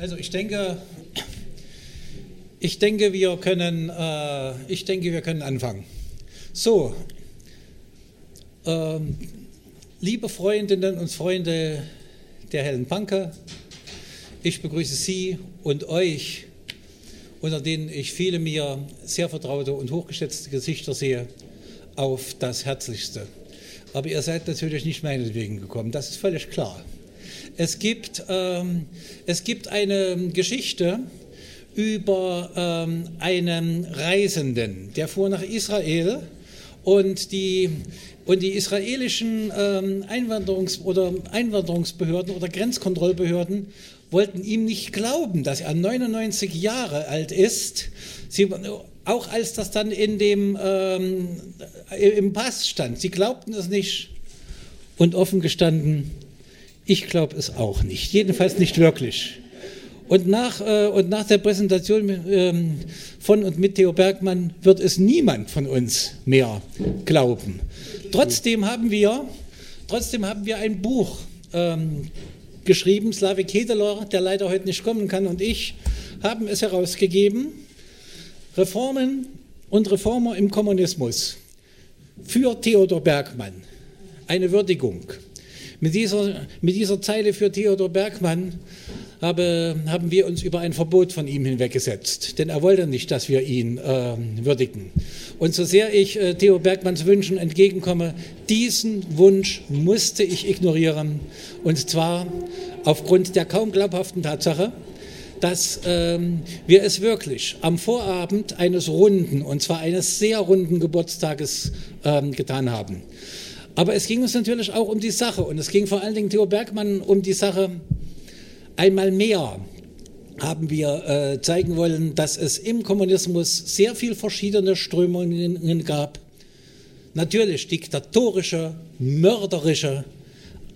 Also ich denke, ich denke, wir können, äh, ich denke, wir können anfangen. So, ähm, liebe Freundinnen und Freunde der hellen Panke, ich begrüße Sie und euch, unter denen ich viele mir sehr vertraute und hochgeschätzte Gesichter sehe, auf das Herzlichste. Aber ihr seid natürlich nicht meinetwegen gekommen, das ist völlig klar. Es gibt, ähm, es gibt eine Geschichte über ähm, einen Reisenden, der fuhr nach Israel und die, und die israelischen ähm, Einwanderungs- oder Einwanderungsbehörden oder Grenzkontrollbehörden wollten ihm nicht glauben, dass er 99 Jahre alt ist. Sie, auch als das dann in dem, ähm, im Pass stand. Sie glaubten es nicht. Und offen gestanden, ich glaube es auch nicht. Jedenfalls nicht wirklich. Und nach, äh, und nach der Präsentation ähm, von und mit Theo Bergmann wird es niemand von uns mehr glauben. Trotzdem haben wir, trotzdem haben wir ein Buch ähm, geschrieben, Slavik Hedeler, der leider heute nicht kommen kann, und ich haben es herausgegeben. Reformen und Reformer im Kommunismus für Theodor Bergmann. Eine Würdigung. Mit dieser, mit dieser Zeile für Theodor Bergmann habe, haben wir uns über ein Verbot von ihm hinweggesetzt, denn er wollte nicht, dass wir ihn äh, würdigen. Und so sehr ich äh, Theo Bergmanns Wünschen entgegenkomme, diesen Wunsch musste ich ignorieren, und zwar aufgrund der kaum glaubhaften Tatsache, dass ähm, wir es wirklich am Vorabend eines runden, und zwar eines sehr runden Geburtstages ähm, getan haben. Aber es ging uns natürlich auch um die Sache und es ging vor allen Dingen Theo Bergmann um die Sache einmal mehr haben wir äh, zeigen wollen, dass es im Kommunismus sehr viel verschiedene Strömungen gab. Natürlich diktatorische, mörderische,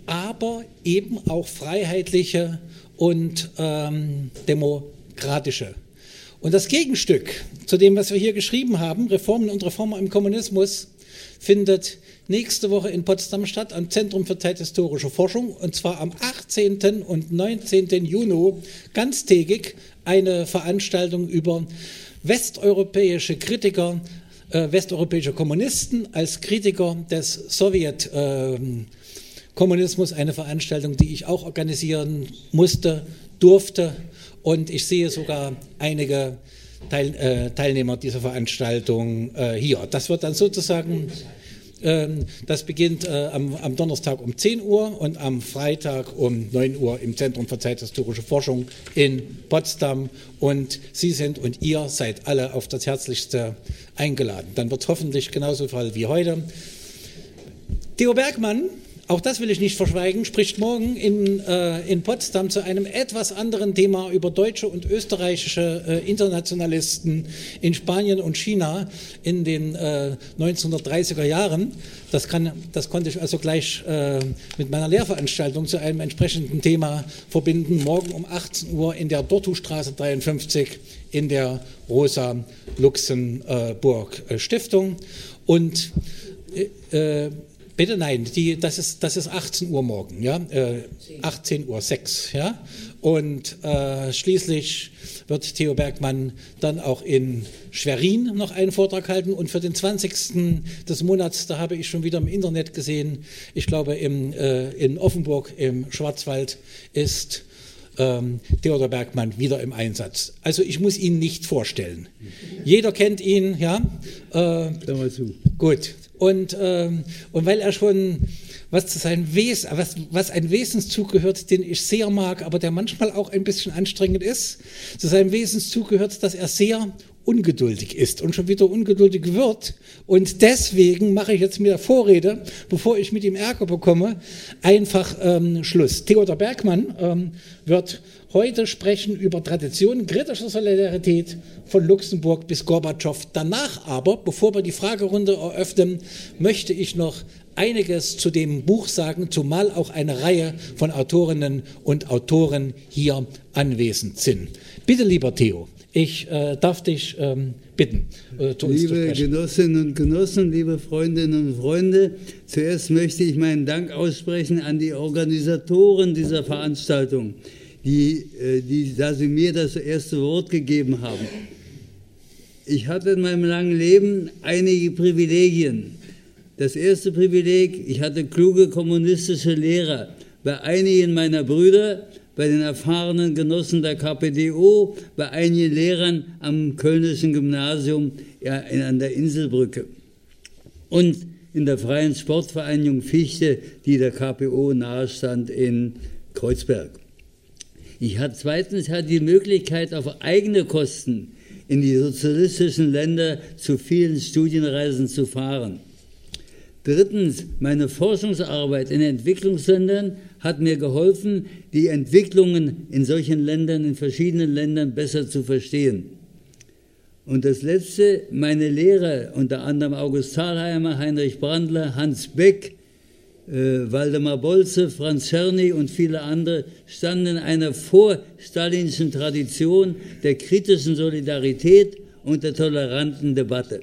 aber eben auch freiheitliche und ähm, demokratische. Und das Gegenstück zu dem, was wir hier geschrieben haben, Reformen und Reformer im Kommunismus, findet nächste Woche in Potsdam statt, am Zentrum für Zeithistorische Forschung, und zwar am 18. und 19. Juni ganztägig eine Veranstaltung über westeuropäische Kritiker, äh, westeuropäische Kommunisten als Kritiker des Sowjetkommunismus, äh, eine Veranstaltung, die ich auch organisieren musste, durfte, und ich sehe sogar einige Teil, äh, Teilnehmer dieser Veranstaltung äh, hier. Das wird dann sozusagen das beginnt äh, am, Donnerstag um 10 Uhr und am Freitag um 9 Uhr im Zentrum für Zeithistorische Forschung in Potsdam. Und Sie sind und ihr seid alle auf das Herzlichste eingeladen. Dann wird hoffentlich genauso Fall wie heute. Theo Bergmann auch das will ich nicht verschweigen, spricht morgen in, äh, in Potsdam zu einem etwas anderen Thema über deutsche und österreichische äh, Internationalisten in Spanien und China in den äh, 1930er Jahren. Das, kann, das konnte ich also gleich äh, mit meiner Lehrveranstaltung zu einem entsprechenden Thema verbinden. Morgen um 18 Uhr in der Dortustraße 53 in der Rosa Luxemburg äh, Stiftung. Und äh, Bitte nein, die, das, ist, das ist 18 Uhr morgen, ja, äh, 18 Uhr 6, ja. Und äh, schließlich wird Theo Bergmann dann auch in Schwerin noch einen Vortrag halten. Und für den 20. des Monats, da habe ich schon wieder im Internet gesehen, ich glaube im, äh, in Offenburg im Schwarzwald ist ähm, Theodor Bergmann wieder im Einsatz. Also ich muss ihn nicht vorstellen. Jeder kennt ihn, ja. Äh, mal zu. Gut. Und, ähm, und weil er schon was zu seinem Wesen, was, was ein Wesenszug gehört, den ich sehr mag, aber der manchmal auch ein bisschen anstrengend ist, zu seinem Wesenszug gehört, dass er sehr ungeduldig ist und schon wieder ungeduldig wird. Und deswegen mache ich jetzt mit der Vorrede, bevor ich mit ihm Ärger bekomme, einfach ähm, Schluss. Theodor Bergmann ähm, wird heute sprechen über Tradition kritischer Solidarität von Luxemburg bis Gorbatschow. Danach aber, bevor wir die Fragerunde eröffnen, möchte ich noch einiges zu dem Buch sagen, zumal auch eine Reihe von Autorinnen und Autoren hier anwesend sind. Bitte, lieber Theo, ich äh, darf dich ähm, bitten. Äh, liebe Genossinnen und Genossen, liebe Freundinnen und Freunde, zuerst möchte ich meinen Dank aussprechen an die Organisatoren dieser Veranstaltung. die, äh, die, da Sie mir das erste Wort gegeben haben. Ich hatte in meinem langen Leben einige Privilegien. Das erste Privileg, ich hatte kluge kommunistische Lehrer. Bei einigen meiner Brüder, bei den erfahrenen Genossen der KPDO, bei einigen Lehrern am Kölnischen Gymnasium an der Inselbrücke. Und in der Freien Sportvereinigung Fichte, die der KPO nahestand in Kreuzberg. Ich hatte zweitens hatte die Möglichkeit, auf eigene Kosten in die sozialistischen Länder zu vielen Studienreisen zu fahren. Drittens, meine Forschungsarbeit in Entwicklungsländern hat mir geholfen, die Entwicklungen in solchen Ländern, in verschiedenen Ländern besser zu verstehen. Und das Letzte, meine Lehrer, unter anderem August Thalheimer, Heinrich Brandler, Hans Beck, äh, Waldemar Bolze, Franz Czerny und viele andere, standen in einer vorstalinischen Tradition der kritischen Solidarität und der toleranten Debatte.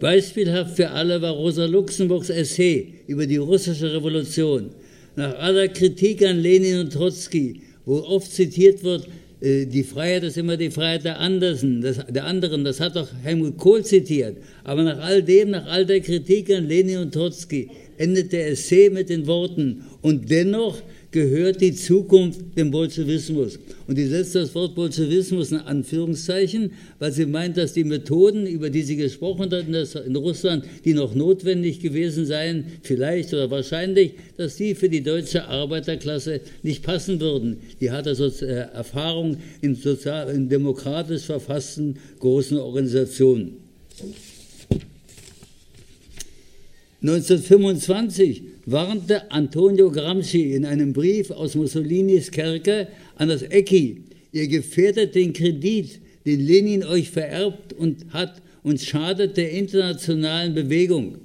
Beispielhaft für alle war Rosa Luxemburgs Essay über die russische Revolution. Nach aller Kritik an Lenin und Trotzki, wo oft zitiert wird, äh, die Freiheit ist immer die Freiheit der, Andersen, der anderen. Das hat doch Helmut Kohl zitiert. Aber nach all dem, nach all der Kritik an Lenin und Trotzki, endet der Essay mit den Worten, und dennoch gehört die Zukunft dem Bolschewismus. Und die setzt das Wort Bolschewismus in Anführungszeichen, weil sie meint, dass die Methoden, über die sie gesprochen hat in Russland, die noch notwendig gewesen seien, vielleicht oder wahrscheinlich, dass die für die deutsche Arbeiterklasse nicht passen würden. Die hat also Erfahrung in, sozial, in demokratisch verfassten großen Organisationen. 1925 warnte Antonio Gramsci in einem Brief aus Mussolinis Kerker an das ECI, ihr gefährdet den Kredit, den Lenin euch vererbt und hat und schadet der internationalen Bewegung.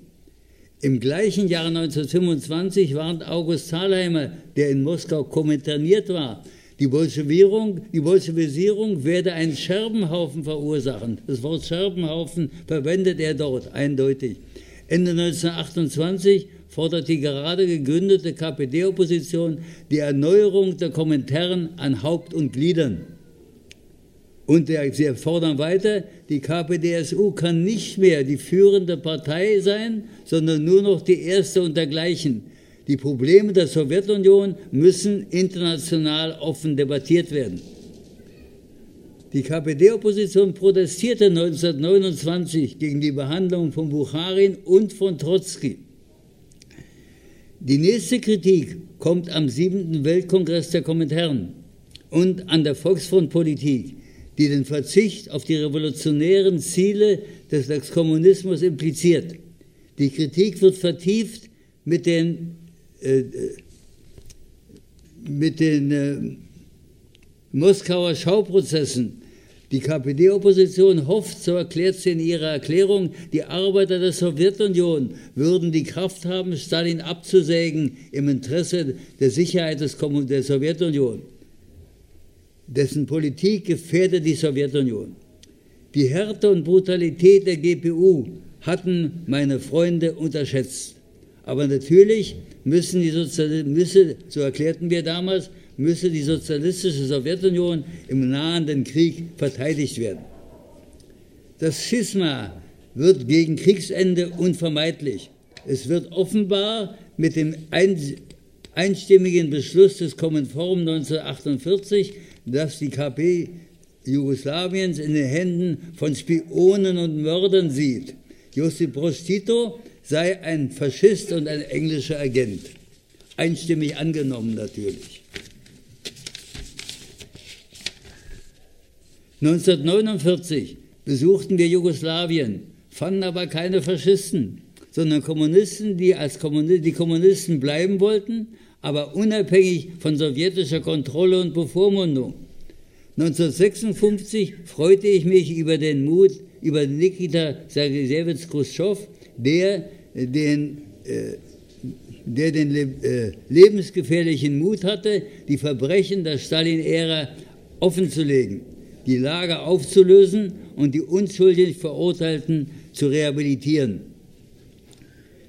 Im gleichen Jahr 1925 warnt August Thalheimer, der in Moskau kommentarniert war, die Bolschewierung, die Bolschewisierung werde einen Scherbenhaufen verursachen. Das Wort Scherbenhaufen verwendet er dort eindeutig. Ende 1928 fordert die gerade gegründete KPD-Opposition die Erneuerung der Kommentaren an Haupt und Gliedern. Und sie fordern weiter, die KPDSU kann nicht mehr die führende Partei sein, sondern nur noch die erste und dergleichen. Die Probleme der Sowjetunion müssen international offen debattiert werden. Die KPD-Opposition protestierte 1929 gegen die Behandlung von Bucharin und von Trotzki. Die nächste Kritik kommt am 7. Weltkongress der Kommentaren und an der Volksfrontpolitik, die den Verzicht auf die revolutionären Ziele des Kommunismus impliziert. Die Kritik wird vertieft mit den, äh, mit den äh, Moskauer Schauprozessen die KPD-Opposition hofft, so erklärt sie in ihrer Erklärung, die Arbeiter der Sowjetunion würden die Kraft haben, Stalin abzusägen im Interesse der Sicherheit des der Sowjetunion. Dessen Politik gefährdet die Sowjetunion. Die Härte und Brutalität der GPU hatten meine Freunde unterschätzt. Aber natürlich müssen die Sozialisten, so erklärten wir damals, müsse die sozialistische Sowjetunion im nahenden Krieg verteidigt werden. Das Schisma wird gegen Kriegsende unvermeidlich. Es wird offenbar mit dem einstimmigen Beschluss des Kommenform 1948, dass die KP Jugoslawiens in den Händen von Spionen und Mördern sieht. Josip Broz Tito sei ein Faschist und ein englischer Agent. Einstimmig angenommen natürlich. 1949 besuchten wir Jugoslawien, fanden aber keine Faschisten, sondern Kommunisten, die als Kommuni die Kommunisten bleiben wollten, aber unabhängig von sowjetischer Kontrolle und Bevormundung. 1956 freute ich mich über den Mut, über Nikita Sergejewitsch Khrushchev, der den, äh, der den äh, lebensgefährlichen Mut hatte, die Verbrechen der Stalin-Ära offenzulegen die Lage aufzulösen und die unschuldig Verurteilten zu rehabilitieren.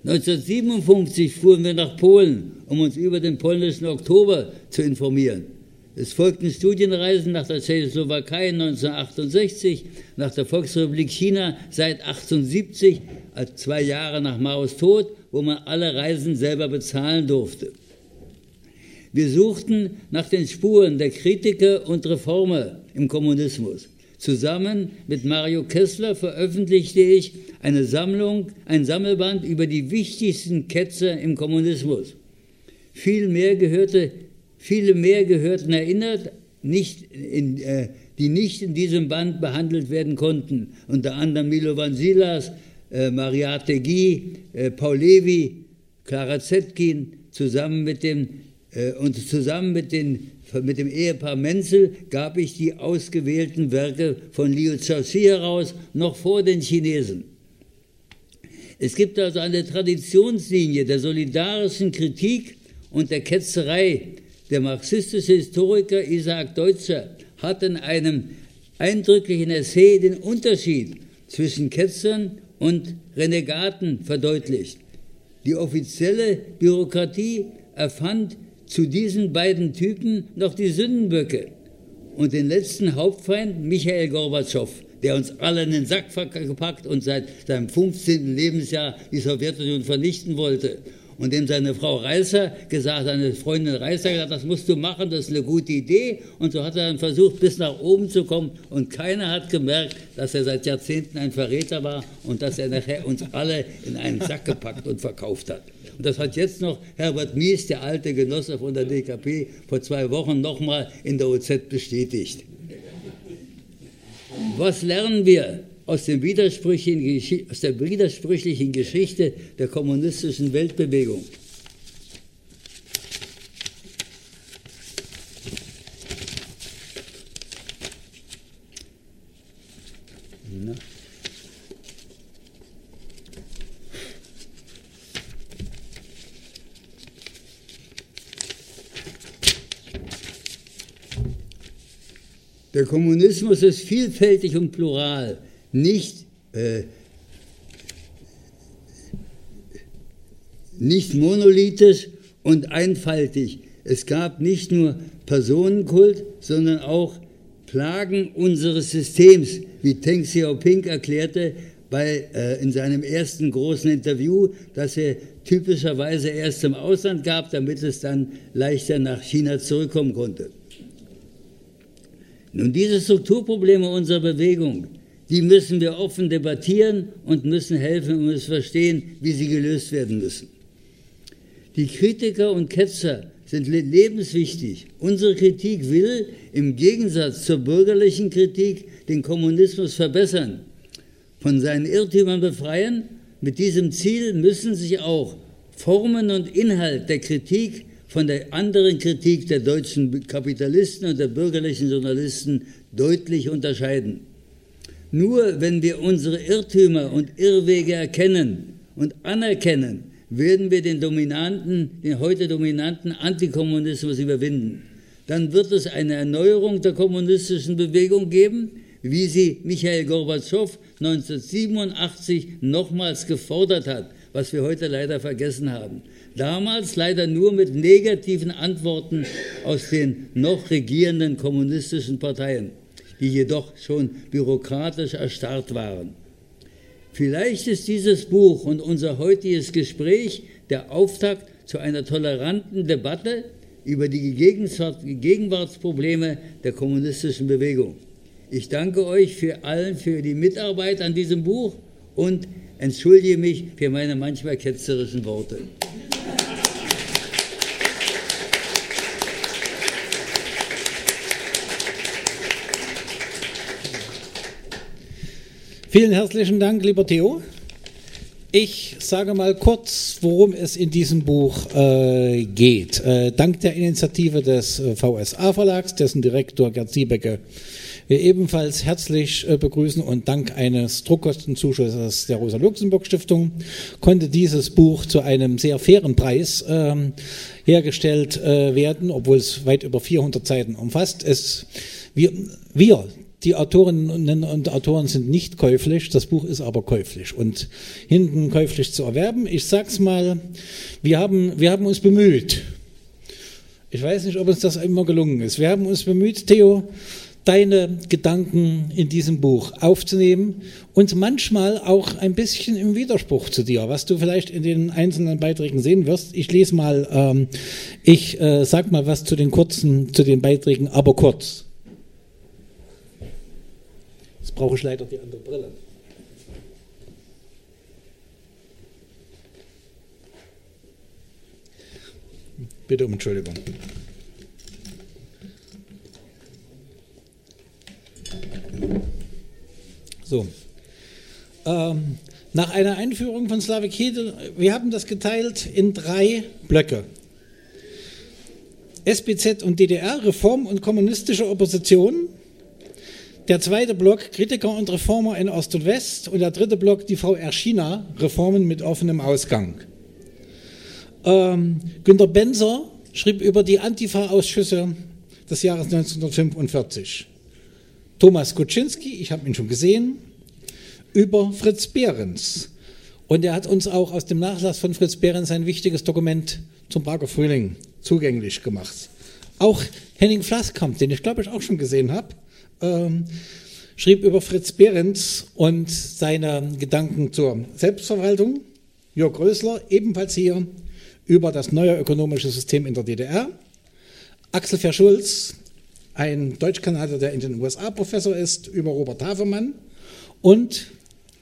1957 fuhren wir nach Polen, um uns über den polnischen Oktober zu informieren. Es folgten Studienreisen nach der Tschechoslowakei 1968, nach der Volksrepublik China seit 1978, zwei Jahre nach Maos Tod, wo man alle Reisen selber bezahlen durfte. Wir suchten nach den Spuren der Kritiker und Reformer im Kommunismus. Zusammen mit Mario Kessler veröffentlichte ich eine Sammlung, ein Sammelband über die wichtigsten Ketzer im Kommunismus. Viel mehr gehörte, viele mehr gehörten erinnert, nicht in, äh, die nicht in diesem Band behandelt werden konnten. Unter anderem Milovan Silas, äh, Mariate Guy, äh, Paul Levi, Clara Zetkin, zusammen mit dem, und zusammen mit den mit dem Ehepaar Menzel gab ich die ausgewählten Werke von Liu Xiaoxi heraus, noch vor den Chinesen. Es gibt also eine Traditionslinie der solidarischen Kritik und der Ketzerei. Der marxistische Historiker Isaac Deutscher hat in einem eindrücklichen Essay den Unterschied zwischen Ketzern und Renegaten verdeutlicht. Die offizielle Bürokratie erfand zu diesen beiden Typen noch die Sündenböcke und den letzten Hauptfeind Michael Gorbatschow, der uns alle in den Sack gepackt und seit seinem 15. Lebensjahr die Sowjetunion vernichten wollte. Und dem seine Frau Reißer gesagt, seine Freundin Reißer gesagt, das musst du machen, das ist eine gute Idee. Und so hat er dann versucht, bis nach oben zu kommen. Und keiner hat gemerkt, dass er seit Jahrzehnten ein Verräter war und dass er nachher uns alle in einen Sack gepackt und verkauft hat. Und das hat jetzt noch Herbert Mies, der alte Genosse von der DKP, vor zwei Wochen nochmal in der OZ bestätigt. Was lernen wir aus, dem widersprüchlichen, aus der widersprüchlichen Geschichte der kommunistischen Weltbewegung? Der Kommunismus ist vielfältig und plural, nicht, äh, nicht monolithisch und einfaltig. Es gab nicht nur Personenkult, sondern auch Plagen unseres Systems, wie Teng Xiaoping erklärte bei, äh, in seinem ersten großen Interview, das er typischerweise erst im Ausland gab, damit es dann leichter nach China zurückkommen konnte. Nun, diese Strukturprobleme unserer Bewegung, die müssen wir offen debattieren und müssen helfen und müssen verstehen, wie sie gelöst werden müssen. Die Kritiker und Ketzer sind lebenswichtig. Unsere Kritik will im Gegensatz zur bürgerlichen Kritik den Kommunismus verbessern, von seinen Irrtümern befreien. Mit diesem Ziel müssen sich auch Formen und Inhalt der Kritik von der anderen Kritik der deutschen Kapitalisten und der bürgerlichen Journalisten deutlich unterscheiden. Nur wenn wir unsere Irrtümer und Irrwege erkennen und anerkennen, werden wir den dominanten, den heute dominanten Antikommunismus überwinden. Dann wird es eine Erneuerung der kommunistischen Bewegung geben, wie sie Michael Gorbatschow 1987 nochmals gefordert hat, was wir heute leider vergessen haben. Damals leider nur mit negativen Antworten aus den noch regierenden kommunistischen Parteien, die jedoch schon bürokratisch erstarrt waren. Vielleicht ist dieses Buch und unser heutiges Gespräch der Auftakt zu einer toleranten Debatte über die Gegenwartsprobleme der kommunistischen Bewegung. Ich danke euch für allen für die Mitarbeit an diesem Buch und entschuldige mich für meine manchmal ketzerischen Worte. Vielen herzlichen Dank, lieber Theo. Ich sage mal kurz, worum es in diesem Buch äh, geht. Äh, dank der Initiative des äh, VSA-Verlags, dessen Direktor Gerd Siebecke wir ebenfalls herzlich äh, begrüßen und dank eines Druckkostenzuschusses der Rosa-Luxemburg-Stiftung konnte dieses Buch zu einem sehr fairen Preis ähm, hergestellt äh, werden, obwohl es weit über 400 Seiten umfasst. Es, wir, wir die Autorinnen und Autoren sind nicht käuflich, das Buch ist aber käuflich und hinten käuflich zu erwerben. Ich sag's mal, wir haben, wir haben uns bemüht. Ich weiß nicht, ob uns das immer gelungen ist. Wir haben uns bemüht, Theo, deine Gedanken in diesem Buch aufzunehmen und manchmal auch ein bisschen im Widerspruch zu dir, was du vielleicht in den einzelnen Beiträgen sehen wirst. Ich lese mal, ähm, ich äh, sag mal was zu den kurzen, zu den Beiträgen, aber kurz. Jetzt brauche ich leider die andere Brille. Bitte um Entschuldigung. So. Ähm, nach einer Einführung von Slavik Hedel, wir haben das geteilt in drei Blöcke. SBZ und DDR, Reform und kommunistische Opposition. Der zweite Block, Kritiker und Reformer in Ost und West. Und der dritte Block, die VR China, Reformen mit offenem Ausgang. Ähm, Günter Benzer schrieb über die Antifa-Ausschüsse des Jahres 1945. Thomas Kuczynski, ich habe ihn schon gesehen, über Fritz Behrens. Und er hat uns auch aus dem Nachlass von Fritz Behrens ein wichtiges Dokument zum Prager Frühling zugänglich gemacht. Auch Henning Flasskamp, den ich glaube ich auch schon gesehen habe, ähm, schrieb über Fritz Behrens und seine Gedanken zur Selbstverwaltung. Jörg Rösler, ebenfalls hier, über das neue ökonomische System in der DDR. Axel Verschulz, ein Deutschkanadier, der in den USA Professor ist, über Robert Havemann und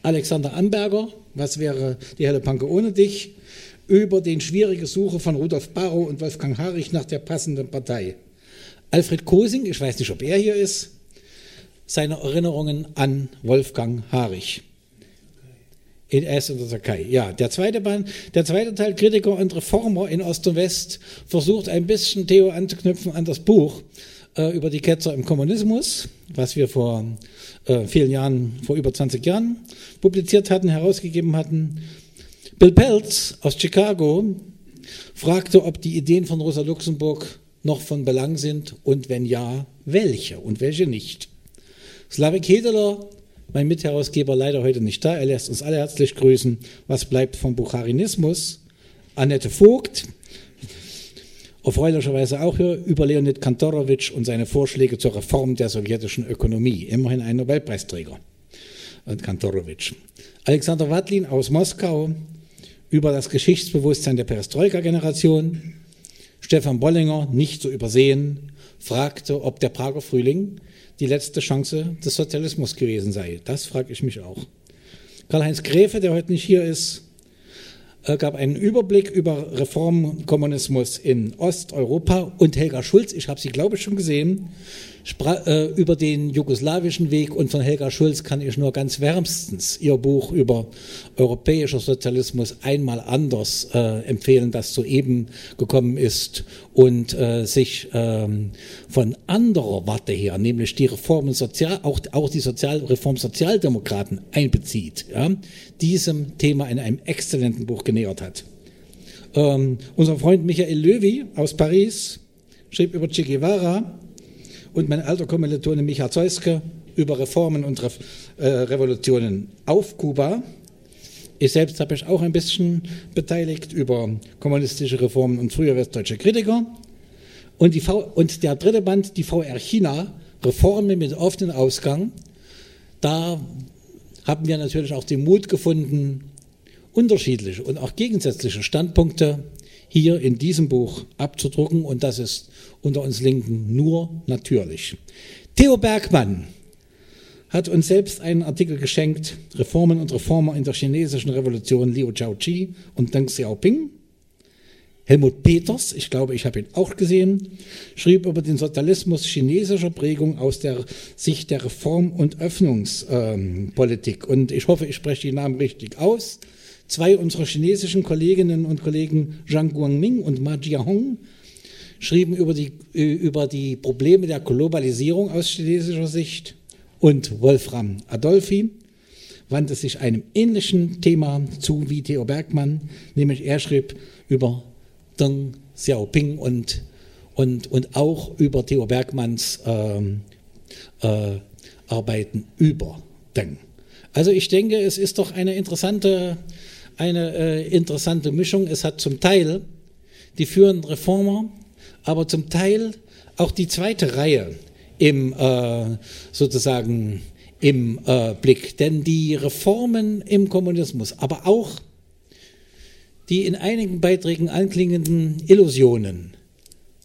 Alexander Amberger, was wäre die helle Panke ohne dich, über den schwierige Suche von Rudolf Barrow und Wolfgang Harich nach der passenden Partei. Alfred Kosing, ich weiß nicht, ob er hier ist, seine Erinnerungen an Wolfgang Harich. Er ist in der Türkei. Ja, der zweite, Band, der zweite Teil, Kritiker und Reformer in Ost und West, versucht ein bisschen Theo anzuknüpfen an das Buch äh, über die Ketzer im Kommunismus, was wir vor äh, vielen Jahren, vor über 20 Jahren publiziert hatten, herausgegeben hatten. Bill Peltz aus Chicago fragte, ob die Ideen von Rosa Luxemburg noch von Belang sind und wenn ja, welche und welche nicht. Slavik Hedeler, mein Mitherausgeber, leider heute nicht da, er lässt uns alle herzlich grüßen. Was bleibt vom Bucharinismus? Annette Vogt, erfreulicherweise auch hier über Leonid Kantorowitsch und seine Vorschläge zur Reform der sowjetischen Ökonomie. Immerhin ein Nobelpreisträger. Und Kantorowitsch. Alexander Wadlin aus Moskau über das Geschichtsbewusstsein der Perestroika-Generation. Stefan Bollinger, nicht zu übersehen, fragte, ob der Prager Frühling die letzte Chance des Sozialismus gewesen sei. Das frage ich mich auch. Karl-Heinz Gräfe, der heute nicht hier ist, äh, gab einen Überblick über Reformkommunismus in Osteuropa. Und Helga Schulz, ich habe sie glaube ich schon gesehen, äh, über den jugoslawischen Weg. Und von Helga Schulz kann ich nur ganz wärmstens ihr Buch über europäischer Sozialismus einmal anders äh, empfehlen, das soeben gekommen ist und äh, sich ähm, von anderer Warte her, nämlich die Reformen Sozial, auch, auch die Sozialreform Sozialdemokraten einbezieht, ja, diesem Thema in einem exzellenten Buch genähert hat. Ähm, unser Freund Michael Löwy aus Paris schrieb über Che Guevara, und mein alter Kommilitone Micha Zeuske über Reformen und Re äh, Revolutionen auf Kuba. Ich selbst habe mich auch ein bisschen beteiligt über kommunistische Reformen und früher westdeutsche Kritiker. Und, und der dritte Band, die VR China, Reformen mit offenem Ausgang. Da haben wir natürlich auch den Mut gefunden, unterschiedliche und auch gegensätzliche Standpunkte hier in diesem Buch abzudrucken und das ist unter uns Linken nur natürlich. Theo Bergmann hat uns selbst einen Artikel geschenkt, Reformen und Reformer in der chinesischen Revolution, Liu Zhaoqi und Deng Xiaoping. Helmut Peters, ich glaube, ich habe ihn auch gesehen, schrieb über den Sozialismus chinesischer Prägung aus der Sicht der Reform- und Öffnungspolitik. und ich hoffe, ich spreche die Namen richtig aus. Zwei unserer chinesischen Kolleginnen und Kollegen, Zhang Guangming und Ma Jiahong, schrieben über die, über die Probleme der Globalisierung aus chinesischer Sicht und Wolfram Adolfi wandte sich einem ähnlichen Thema zu wie Theo Bergmann, nämlich er schrieb über Deng Xiaoping und, und, und auch über Theo Bergmanns ähm, äh, Arbeiten über Deng. Also ich denke, es ist doch eine interessante, eine, äh, interessante Mischung. Es hat zum Teil die führenden Reformer aber zum Teil auch die zweite Reihe im äh, sozusagen im äh, Blick. Denn die Reformen im Kommunismus, aber auch die in einigen Beiträgen anklingenden Illusionen,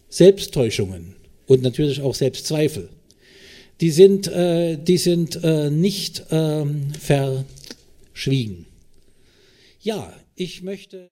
Selbsttäuschungen und natürlich auch Selbstzweifel, die sind, äh, die sind äh, nicht ähm, verschwiegen. Ja, ich möchte.